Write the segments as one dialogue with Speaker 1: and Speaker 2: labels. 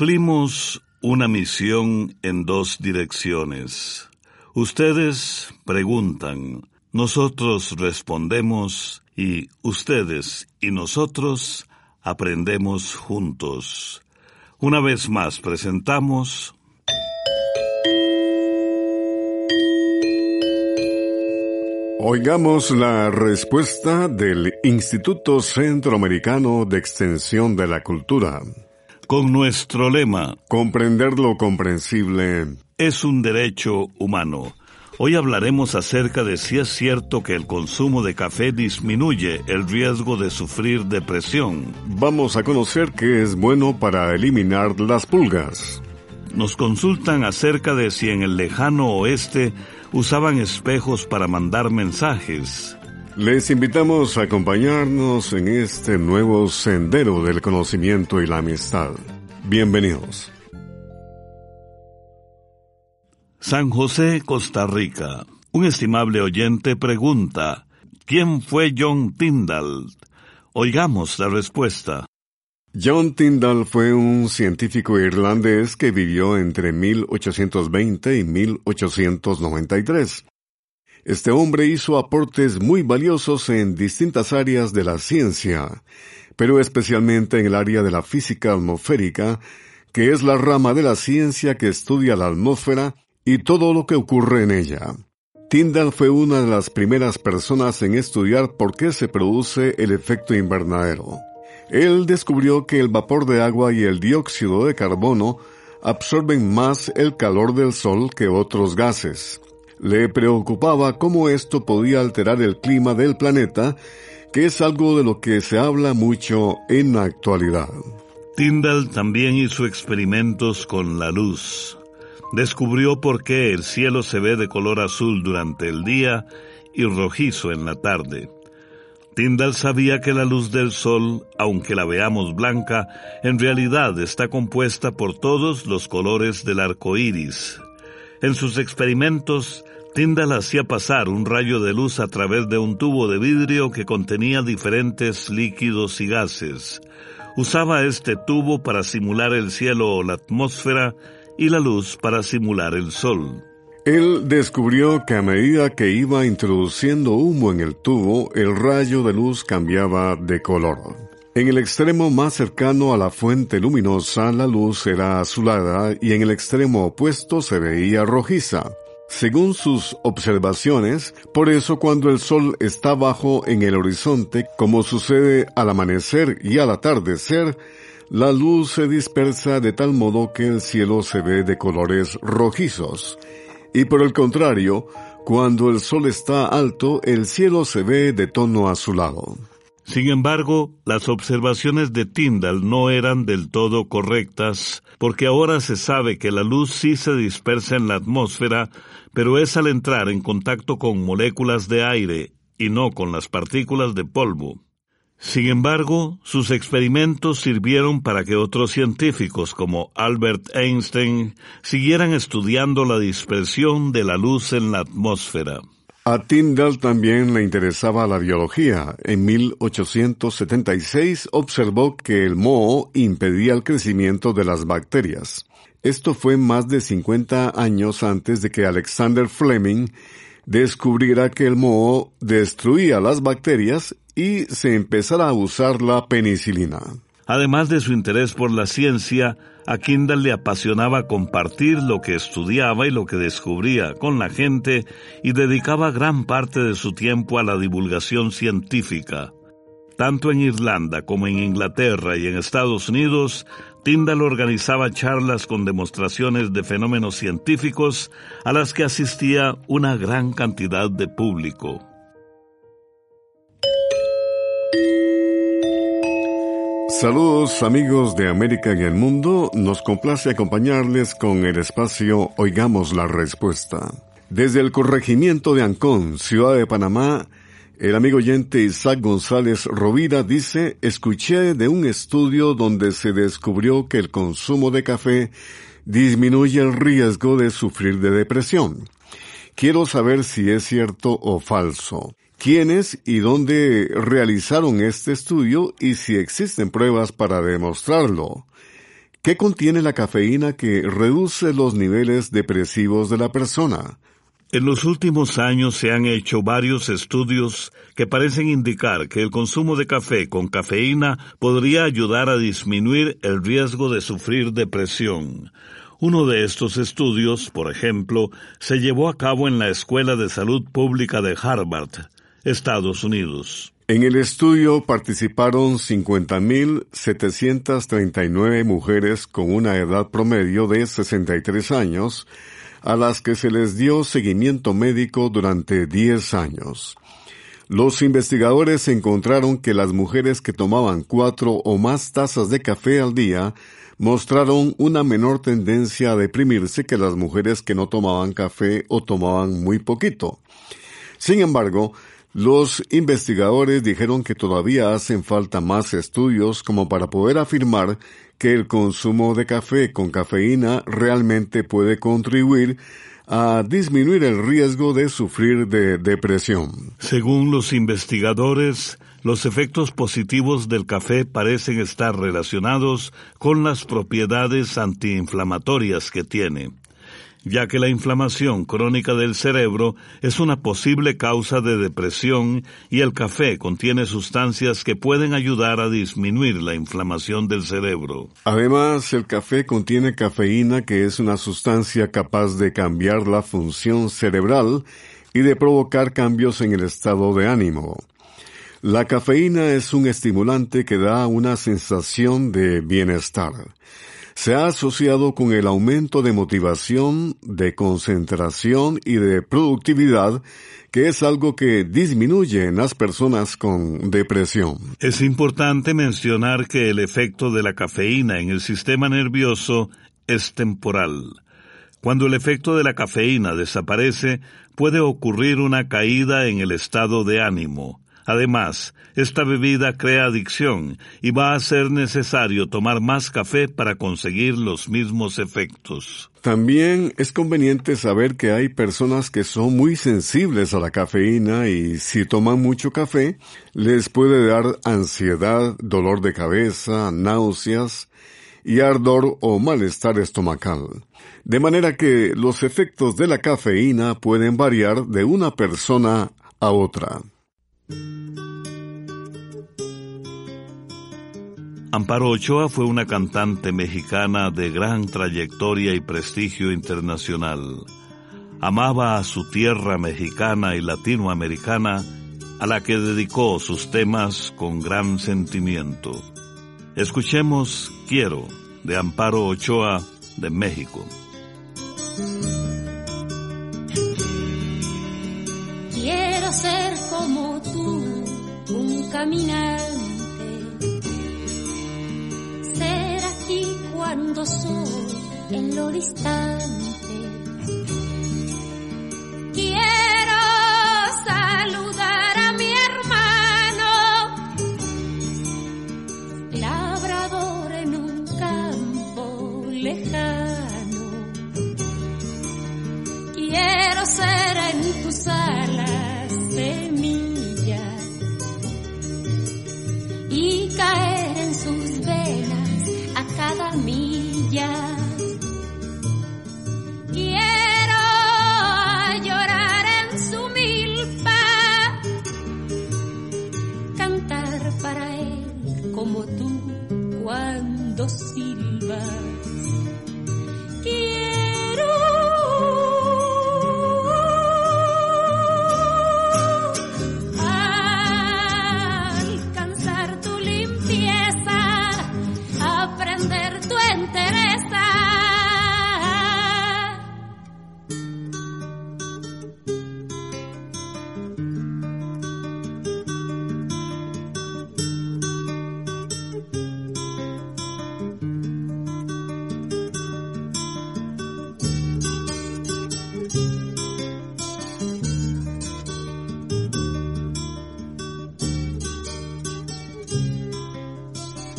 Speaker 1: Cumplimos una misión en dos direcciones. Ustedes preguntan, nosotros respondemos y ustedes y nosotros aprendemos juntos. Una vez más presentamos
Speaker 2: Oigamos la respuesta del Instituto Centroamericano de Extensión de la Cultura.
Speaker 1: Con nuestro lema,
Speaker 2: Comprender lo comprensible
Speaker 1: es un derecho humano. Hoy hablaremos acerca de si es cierto que el consumo de café disminuye el riesgo de sufrir depresión.
Speaker 2: Vamos a conocer qué es bueno para eliminar las pulgas.
Speaker 1: Nos consultan acerca de si en el lejano oeste usaban espejos para mandar mensajes.
Speaker 2: Les invitamos a acompañarnos en este nuevo sendero del conocimiento y la amistad. Bienvenidos.
Speaker 1: San José, Costa Rica. Un estimable oyente pregunta, ¿quién fue John Tyndall? Oigamos la respuesta.
Speaker 2: John Tyndall fue un científico irlandés que vivió entre 1820 y 1893. Este hombre hizo aportes muy valiosos en distintas áreas de la ciencia, pero especialmente en el área de la física atmosférica, que es la rama de la ciencia que estudia la atmósfera y todo lo que ocurre en ella. Tyndall fue una de las primeras personas en estudiar por qué se produce el efecto invernadero. Él descubrió que el vapor de agua y el dióxido de carbono absorben más el calor del sol que otros gases. Le preocupaba cómo esto podía alterar el clima del planeta, que es algo de lo que se habla mucho en la actualidad.
Speaker 1: Tyndall también hizo experimentos con la luz. Descubrió por qué el cielo se ve de color azul durante el día y rojizo en la tarde. Tyndall sabía que la luz del sol, aunque la veamos blanca, en realidad está compuesta por todos los colores del arco iris. En sus experimentos, Tyndall hacía pasar un rayo de luz a través de un tubo de vidrio que contenía diferentes líquidos y gases. Usaba este tubo para simular el cielo o la atmósfera y la luz para simular el sol.
Speaker 2: Él descubrió que a medida que iba introduciendo humo en el tubo, el rayo de luz cambiaba de color. En el extremo más cercano a la fuente luminosa, la luz era azulada y en el extremo opuesto se veía rojiza. Según sus observaciones, por eso cuando el sol está bajo en el horizonte, como sucede al amanecer y al atardecer, la luz se dispersa de tal modo que el cielo se ve de colores rojizos. Y por el contrario, cuando el sol está alto, el cielo se ve de tono azulado.
Speaker 1: Sin embargo, las observaciones de Tyndall no eran del todo correctas, porque ahora se sabe que la luz sí se dispersa en la atmósfera, pero es al entrar en contacto con moléculas de aire y no con las partículas de polvo. Sin embargo, sus experimentos sirvieron para que otros científicos como Albert Einstein siguieran estudiando la dispersión de la luz en la atmósfera.
Speaker 2: A Tyndall también le interesaba la biología. En 1876 observó que el moho impedía el crecimiento de las bacterias. Esto fue más de 50 años antes de que Alexander Fleming descubriera que el moho destruía las bacterias y se empezara a usar la penicilina.
Speaker 1: Además de su interés por la ciencia, a Kindle le apasionaba compartir lo que estudiaba y lo que descubría con la gente y dedicaba gran parte de su tiempo a la divulgación científica. Tanto en Irlanda como en Inglaterra y en Estados Unidos, Tyndall organizaba charlas con demostraciones de fenómenos científicos a las que asistía una gran cantidad de público.
Speaker 2: Saludos amigos de América y el mundo, nos complace acompañarles con el espacio Oigamos la Respuesta. Desde el corregimiento de Ancón, Ciudad de Panamá, el amigo oyente Isaac González Rovira dice, escuché de un estudio donde se descubrió que el consumo de café disminuye el riesgo de sufrir de depresión. Quiero saber si es cierto o falso. ¿Quiénes y dónde realizaron este estudio y si existen pruebas para demostrarlo? ¿Qué contiene la cafeína que reduce los niveles depresivos de la persona?
Speaker 1: En los últimos años se han hecho varios estudios que parecen indicar que el consumo de café con cafeína podría ayudar a disminuir el riesgo de sufrir depresión. Uno de estos estudios, por ejemplo, se llevó a cabo en la Escuela de Salud Pública de Harvard, Estados Unidos.
Speaker 2: En el estudio participaron 50.739 mujeres con una edad promedio de 63 años, a las que se les dio seguimiento médico durante 10 años. Los investigadores encontraron que las mujeres que tomaban cuatro o más tazas de café al día mostraron una menor tendencia a deprimirse que las mujeres que no tomaban café o tomaban muy poquito. Sin embargo, los investigadores dijeron que todavía hacen falta más estudios como para poder afirmar que el consumo de café con cafeína realmente puede contribuir a disminuir el riesgo de sufrir de depresión.
Speaker 1: Según los investigadores, los efectos positivos del café parecen estar relacionados con las propiedades antiinflamatorias que tiene ya que la inflamación crónica del cerebro es una posible causa de depresión y el café contiene sustancias que pueden ayudar a disminuir la inflamación del cerebro.
Speaker 2: Además, el café contiene cafeína que es una sustancia capaz de cambiar la función cerebral y de provocar cambios en el estado de ánimo. La cafeína es un estimulante que da una sensación de bienestar se ha asociado con el aumento de motivación, de concentración y de productividad, que es algo que disminuye en las personas con depresión.
Speaker 1: Es importante mencionar que el efecto de la cafeína en el sistema nervioso es temporal. Cuando el efecto de la cafeína desaparece, puede ocurrir una caída en el estado de ánimo. Además, esta bebida crea adicción y va a ser necesario tomar más café para conseguir los mismos efectos.
Speaker 2: También es conveniente saber que hay personas que son muy sensibles a la cafeína y si toman mucho café les puede dar ansiedad, dolor de cabeza, náuseas y ardor o malestar estomacal. De manera que los efectos de la cafeína pueden variar de una persona a otra.
Speaker 1: Amparo Ochoa fue una cantante mexicana de gran trayectoria y prestigio internacional. Amaba a su tierra mexicana y latinoamericana, a la que dedicó sus temas con gran sentimiento. Escuchemos Quiero, de Amparo Ochoa, de México.
Speaker 3: Caminante cuando soy en lo distante.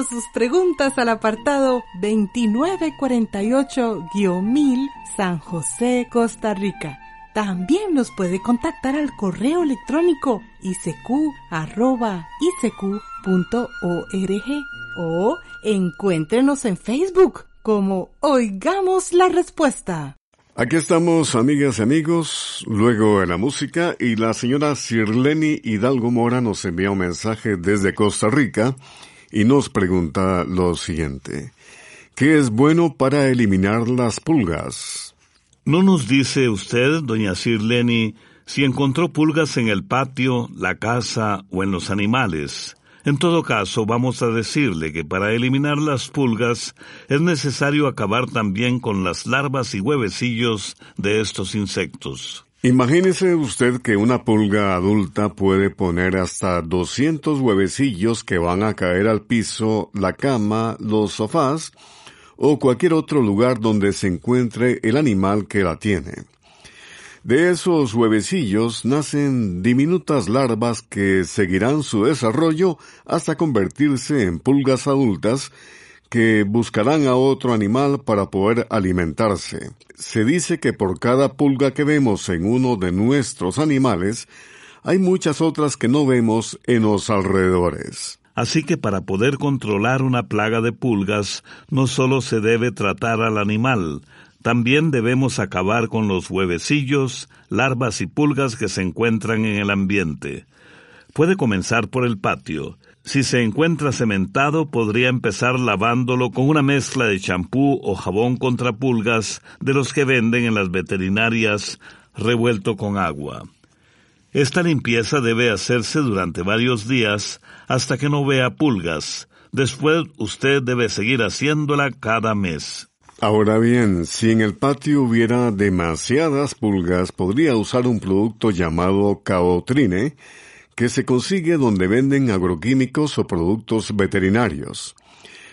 Speaker 3: sus
Speaker 4: preguntas al apartado 2948-1000 San José, Costa Rica. También nos puede contactar al correo electrónico isq.org o encuéntrenos en Facebook como Oigamos la Respuesta.
Speaker 2: Aquí estamos, amigas y amigos, luego de la música, y la señora Sirleni Hidalgo Mora nos envía un mensaje desde Costa Rica y nos pregunta lo siguiente. ¿Qué es bueno para eliminar las pulgas?
Speaker 1: ¿No nos dice usted, doña Sirleni, si encontró pulgas en el patio, la casa o en los animales? En todo caso, vamos a decirle que para eliminar las pulgas es necesario acabar también con las larvas y huevecillos de estos insectos.
Speaker 2: Imagínese usted que una pulga adulta puede poner hasta 200 huevecillos que van a caer al piso, la cama, los sofás o cualquier otro lugar donde se encuentre el animal que la tiene. De esos huevecillos nacen diminutas larvas que seguirán su desarrollo hasta convertirse en pulgas adultas que buscarán a otro animal para poder alimentarse. Se dice que por cada pulga que vemos en uno de nuestros animales, hay muchas otras que no vemos en los alrededores.
Speaker 1: Así que para poder controlar una plaga de pulgas, no solo se debe tratar al animal, también debemos acabar con los huevecillos, larvas y pulgas que se encuentran en el ambiente. Puede comenzar por el patio. Si se encuentra cementado, podría empezar lavándolo con una mezcla de champú o jabón contra pulgas de los que venden en las veterinarias revuelto con agua. Esta limpieza debe hacerse durante varios días hasta que no vea pulgas. Después usted debe seguir haciéndola cada mes.
Speaker 2: Ahora bien, si en el patio hubiera demasiadas pulgas, podría usar un producto llamado caotrine, que se consigue donde venden agroquímicos o productos veterinarios.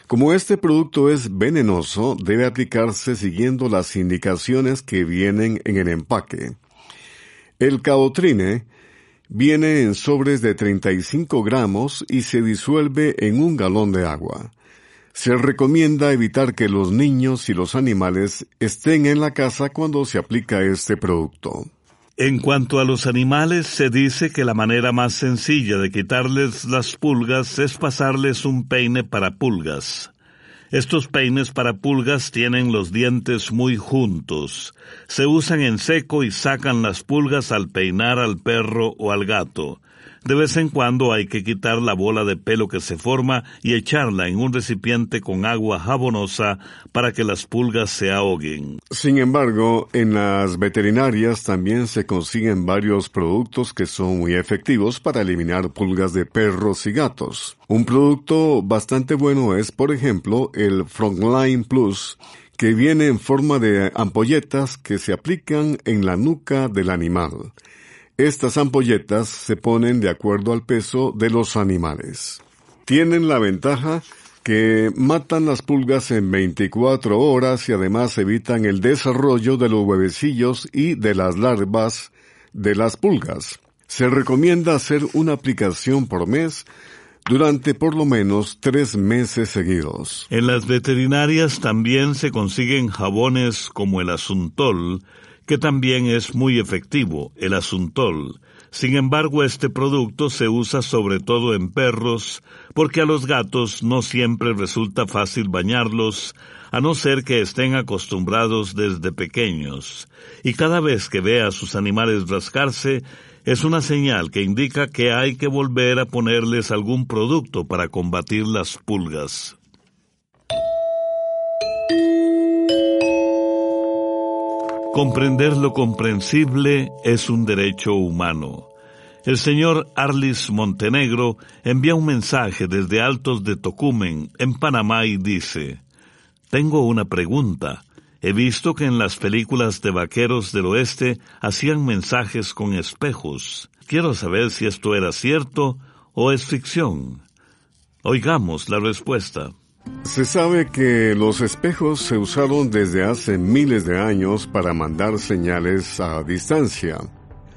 Speaker 2: Como este producto es venenoso, debe aplicarse siguiendo las indicaciones que vienen en el empaque. El caotrine viene en sobres de 35 gramos y se disuelve en un galón de agua. Se recomienda evitar que los niños y los animales estén en la casa cuando se aplica este producto.
Speaker 1: En cuanto a los animales, se dice que la manera más sencilla de quitarles las pulgas es pasarles un peine para pulgas. Estos peines para pulgas tienen los dientes muy juntos. Se usan en seco y sacan las pulgas al peinar al perro o al gato. De vez en cuando hay que quitar la bola de pelo que se forma y echarla en un recipiente con agua jabonosa para que las pulgas se ahoguen.
Speaker 2: Sin embargo, en las veterinarias también se consiguen varios productos que son muy efectivos para eliminar pulgas de perros y gatos. Un producto bastante bueno es, por ejemplo, el Frontline Plus, que viene en forma de ampolletas que se aplican en la nuca del animal. Estas ampolletas se ponen de acuerdo al peso de los animales. Tienen la ventaja que matan las pulgas en 24 horas y además evitan el desarrollo de los huevecillos y de las larvas de las pulgas. Se recomienda hacer una aplicación por mes durante por lo menos tres meses seguidos.
Speaker 1: En las veterinarias también se consiguen jabones como el asuntol, que también es muy efectivo, el asuntol. Sin embargo, este producto se usa sobre todo en perros, porque a los gatos no siempre resulta fácil bañarlos, a no ser que estén acostumbrados desde pequeños. Y cada vez que ve a sus animales rascarse, es una señal que indica que hay que volver a ponerles algún producto para combatir las pulgas. Comprender lo comprensible es un derecho humano. El señor Arlis Montenegro envía un mensaje desde Altos de Tocumen, en Panamá, y dice, Tengo una pregunta. He visto que en las películas de vaqueros del oeste hacían mensajes con espejos. Quiero saber si esto era cierto o es ficción. Oigamos la respuesta.
Speaker 2: Se sabe que los espejos se usaron desde hace miles de años para mandar señales a distancia.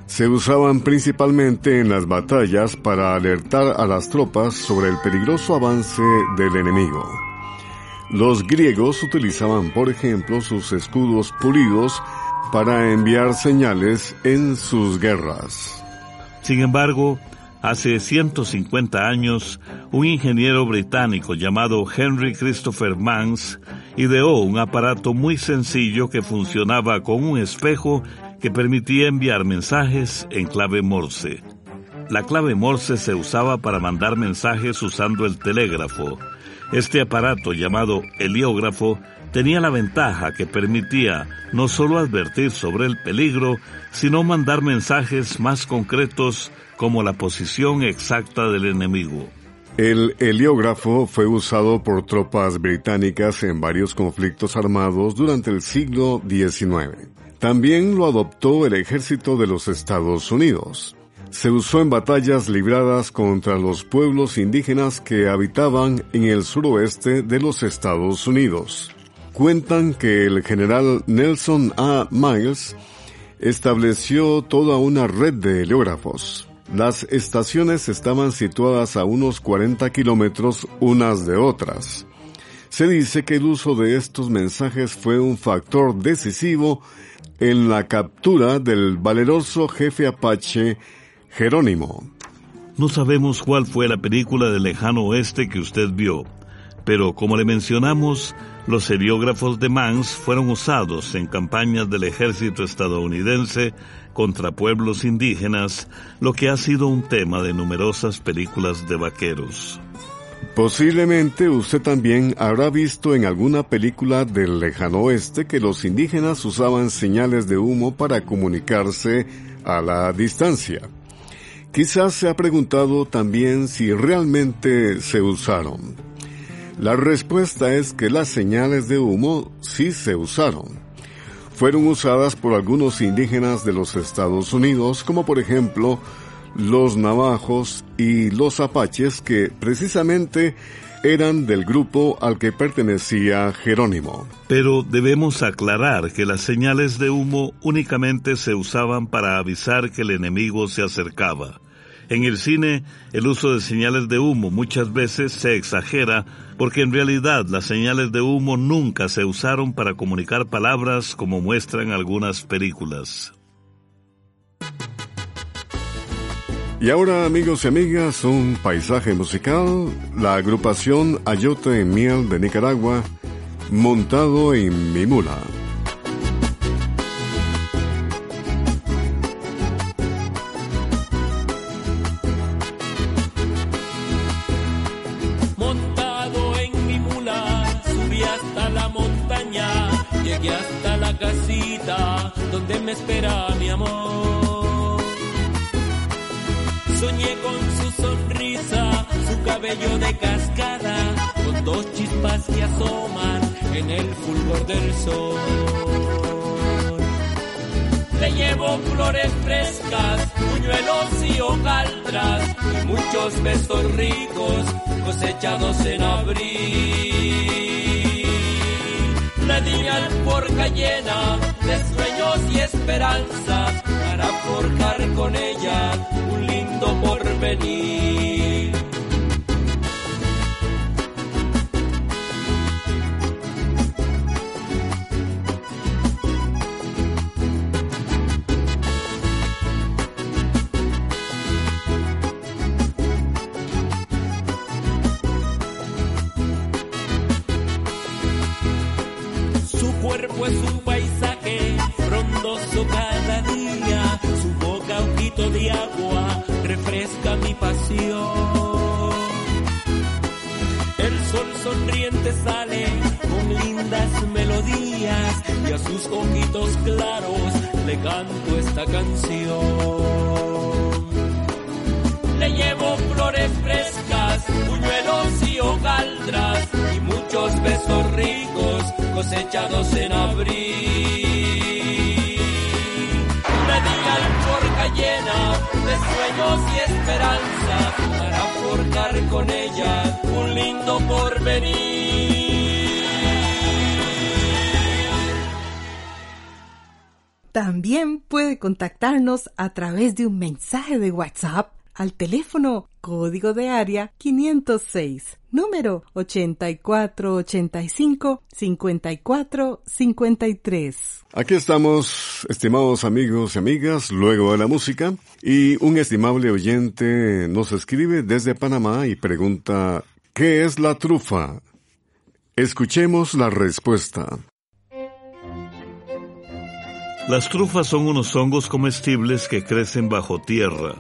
Speaker 2: Se usaban principalmente en las batallas para alertar a las tropas sobre el peligroso avance del enemigo. Los griegos utilizaban, por ejemplo, sus escudos pulidos para enviar señales en sus guerras.
Speaker 1: Sin embargo, hace 150 años, un ingeniero británico llamado Henry Christopher Mans ideó un aparato muy sencillo que funcionaba con un espejo que permitía enviar mensajes en clave Morse. La clave Morse se usaba para mandar mensajes usando el telégrafo. Este aparato llamado heliógrafo tenía la ventaja que permitía no solo advertir sobre el peligro, sino mandar mensajes más concretos como la posición exacta del enemigo.
Speaker 2: El heliógrafo fue usado por tropas británicas en varios conflictos armados durante el siglo XIX. También lo adoptó el ejército de los Estados Unidos. Se usó en batallas libradas contra los pueblos indígenas que habitaban en el suroeste de los Estados Unidos. Cuentan que el general Nelson A. Miles estableció toda una red de heliógrafos. Las estaciones estaban situadas a unos 40 kilómetros unas de otras. Se dice que el uso de estos mensajes fue un factor decisivo en la captura del valeroso jefe apache Jerónimo.
Speaker 1: No sabemos cuál fue la película del lejano oeste que usted vio, pero como le mencionamos, los heliógrafos de Mans fueron usados en campañas del ejército estadounidense contra pueblos indígenas, lo que ha sido un tema de numerosas películas de vaqueros.
Speaker 2: Posiblemente usted también habrá visto en alguna película del lejano oeste que los indígenas usaban señales de humo para comunicarse a la distancia. Quizás se ha preguntado también si realmente se usaron. La respuesta es que las señales de humo sí se usaron. Fueron usadas por algunos indígenas de los Estados Unidos, como por ejemplo los navajos y los apaches que precisamente eran del grupo al que pertenecía Jerónimo.
Speaker 1: Pero debemos aclarar que las señales de humo únicamente se usaban para avisar que el enemigo se acercaba. En el cine, el uso de señales de humo muchas veces se exagera porque en realidad las señales de humo nunca se usaron para comunicar palabras como muestran algunas películas.
Speaker 2: Y ahora, amigos y amigas, un paisaje musical, la agrupación Ayote en Miel de Nicaragua, montado en mi mula.
Speaker 5: De cascada, con dos chispas que asoman en el fulgor del sol. Le llevo flores frescas, puñuelos y hojaldras, y muchos besos ricos cosechados en abril. Le di alforja llena de sueños y esperanzas para forjar con ella un lindo porvenir. Para forjar con ella un lindo porvenir.
Speaker 4: También puede contactarnos a través de un mensaje de WhatsApp al teléfono código de área 506, número 8485-5453.
Speaker 2: Aquí estamos, estimados amigos y amigas, luego de la música, y un estimable oyente nos escribe desde Panamá y pregunta, ¿qué es la trufa? Escuchemos la respuesta.
Speaker 1: Las trufas son unos hongos comestibles que crecen bajo tierra.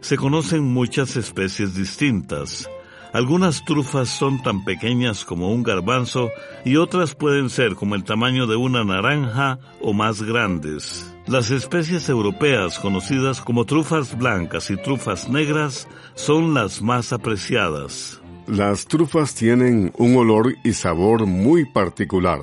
Speaker 1: Se conocen muchas especies distintas. Algunas trufas son tan pequeñas como un garbanzo y otras pueden ser como el tamaño de una naranja o más grandes. Las especies europeas conocidas como trufas blancas y trufas negras son las más apreciadas.
Speaker 2: Las trufas tienen un olor y sabor muy particular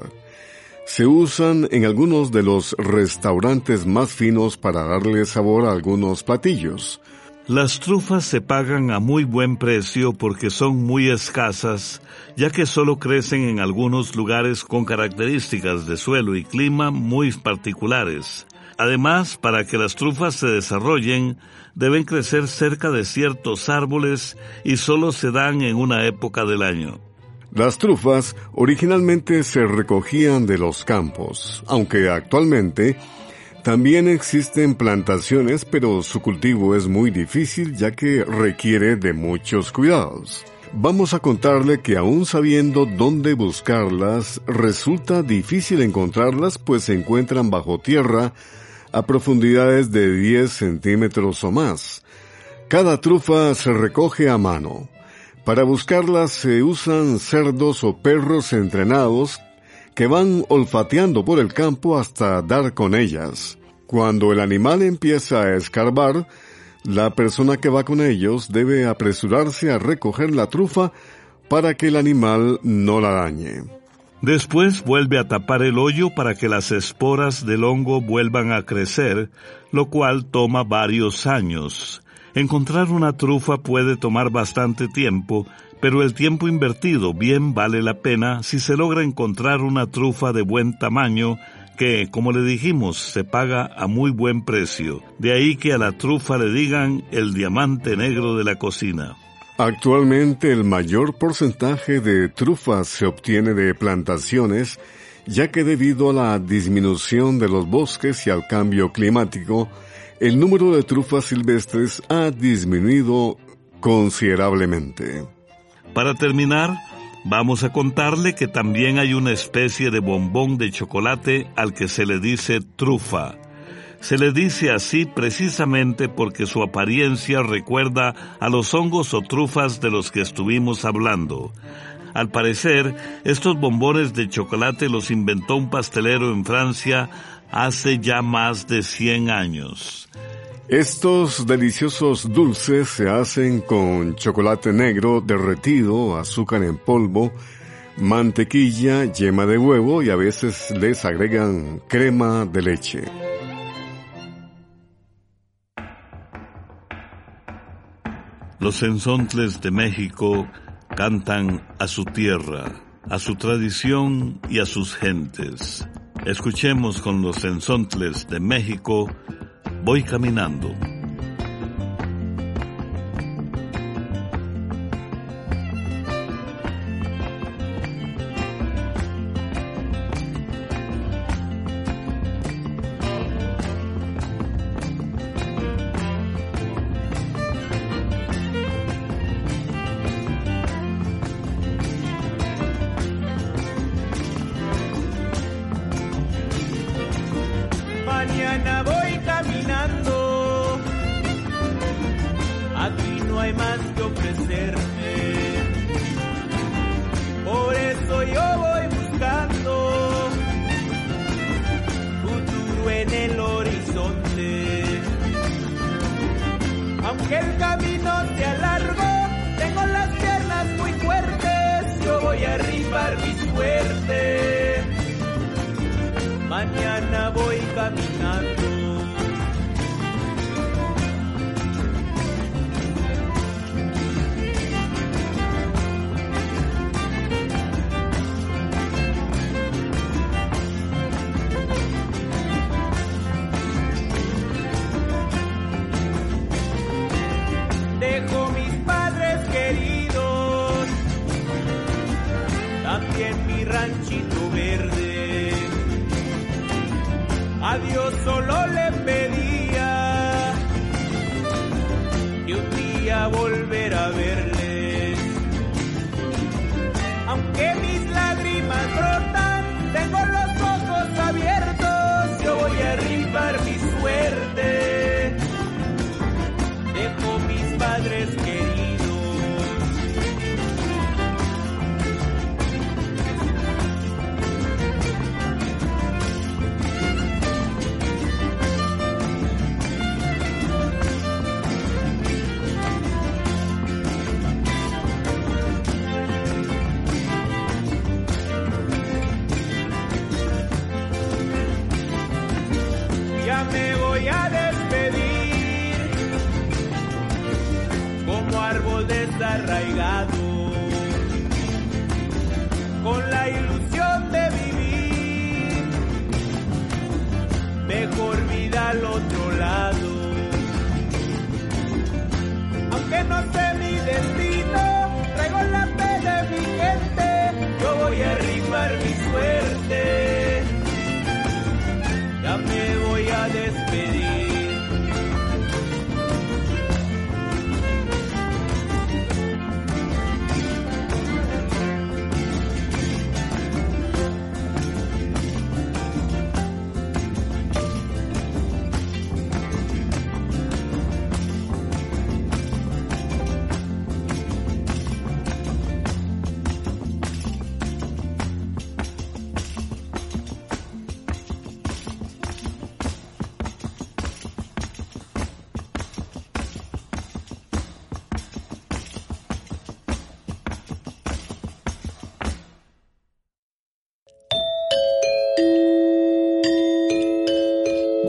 Speaker 2: se usan en algunos de los restaurantes más finos para darle sabor a algunos platillos.
Speaker 1: Las trufas se pagan a muy buen precio porque son muy escasas, ya que solo crecen en algunos lugares con características de suelo y clima muy particulares. Además, para que las trufas se desarrollen, deben crecer cerca de ciertos árboles y solo se dan en una época del año.
Speaker 2: Las trufas originalmente se recogían de los campos, aunque actualmente también existen plantaciones, pero su cultivo es muy difícil ya que requiere de muchos cuidados. Vamos a contarle que aún sabiendo dónde buscarlas, resulta difícil encontrarlas pues se encuentran bajo tierra a profundidades de 10 centímetros o más. Cada trufa se recoge a mano. Para buscarlas se usan cerdos o perros entrenados que van olfateando por el campo hasta dar con ellas. Cuando el animal empieza a escarbar, la persona que va con ellos debe apresurarse a recoger la trufa para que el animal no la dañe.
Speaker 1: Después vuelve a tapar el hoyo para que las esporas del hongo vuelvan a crecer, lo cual toma varios años. Encontrar una trufa puede tomar bastante tiempo, pero el tiempo invertido bien vale la pena si se logra encontrar una trufa de buen tamaño que, como le dijimos, se paga a muy buen precio. De ahí que a la trufa le digan el diamante negro de la cocina.
Speaker 2: Actualmente el mayor porcentaje de trufas se obtiene de plantaciones, ya que debido a la disminución de los bosques y al cambio climático, el número de trufas silvestres ha disminuido considerablemente.
Speaker 1: Para terminar, vamos a contarle que también hay una especie de bombón de chocolate al que se le dice trufa. Se le dice así precisamente porque su apariencia recuerda a los hongos o trufas de los que estuvimos hablando. Al parecer, estos bombones de chocolate los inventó un pastelero en Francia hace ya más de 100 años.
Speaker 2: Estos deliciosos dulces se hacen con chocolate negro derretido, azúcar en polvo, mantequilla, yema de huevo y a veces les agregan crema de leche.
Speaker 1: Los ensontles de México cantan a su tierra, a su tradición y a sus gentes. Escuchemos con los ensontles de México, voy caminando.
Speaker 6: que el camino A solo le pedía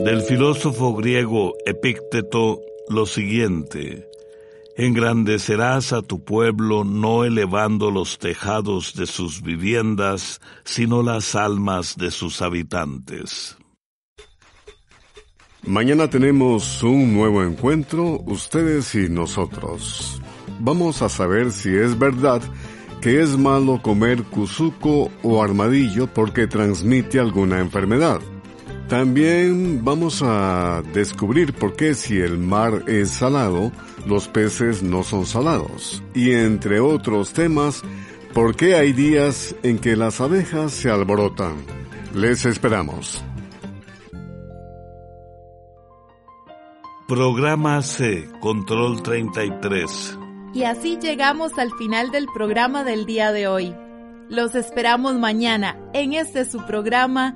Speaker 1: Del filósofo griego Epícteto lo siguiente, Engrandecerás a tu pueblo no elevando los tejados de sus viviendas, sino las almas de sus habitantes.
Speaker 2: Mañana tenemos un nuevo encuentro, ustedes y nosotros. Vamos a saber si es verdad que es malo comer cuzuco o armadillo porque transmite alguna enfermedad. También vamos a descubrir por qué si el mar es salado, los peces no son salados. Y entre otros temas, por qué hay días en que las abejas se alborotan. Les esperamos.
Speaker 1: Programa C, Control 33.
Speaker 7: Y así llegamos al final del programa del día de hoy. Los esperamos mañana en este su programa